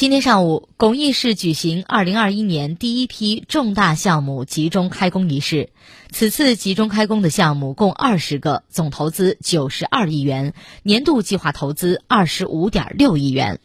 今天上午，巩义市举行2021年第一批重大项目集中开工仪式。此次集中开工的项目共二十个，总投资92亿元，年度计划投资25.6亿元。